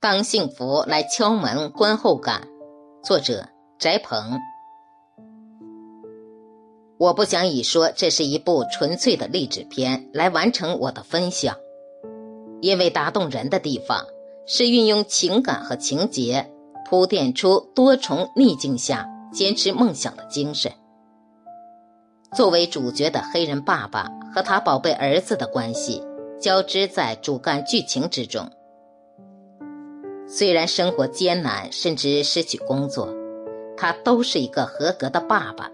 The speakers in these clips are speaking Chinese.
当幸福来敲门，观后感。作者：翟鹏。我不想以说这是一部纯粹的励志片来完成我的分享，因为打动人的地方是运用情感和情节，铺垫出多重逆境下坚持梦想的精神。作为主角的黑人爸爸和他宝贝儿子的关系交织在主干剧情之中。虽然生活艰难，甚至失去工作，他都是一个合格的爸爸，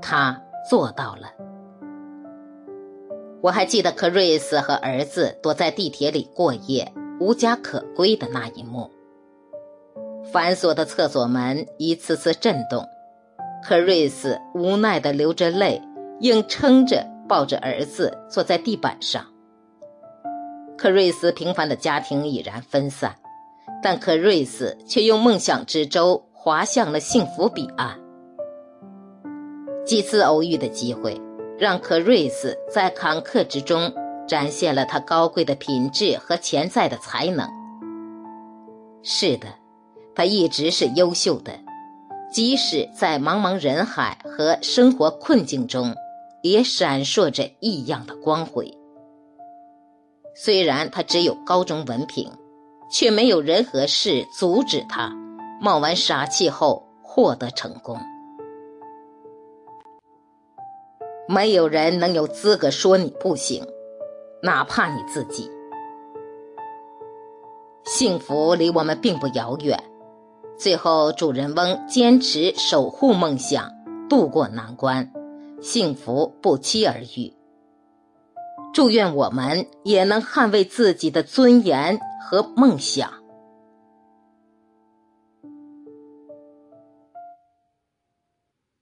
他做到了。我还记得克瑞斯和儿子躲在地铁里过夜，无家可归的那一幕。反锁的厕所门一次次震动，克瑞斯无奈的流着泪，硬撑着抱着儿子坐在地板上。克瑞斯平凡的家庭已然分散。但可瑞斯却用梦想之舟划向了幸福彼岸。几次偶遇的机会，让可瑞斯在坎坷之中展现了他高贵的品质和潜在的才能。是的，他一直是优秀的，即使在茫茫人海和生活困境中，也闪烁着异样的光辉。虽然他只有高中文凭。却没有人和事阻止他冒完傻气后获得成功。没有人能有资格说你不行，哪怕你自己。幸福离我们并不遥远。最后，主人翁坚持守护梦想，渡过难关，幸福不期而遇。祝愿我们也能捍卫自己的尊严和梦想。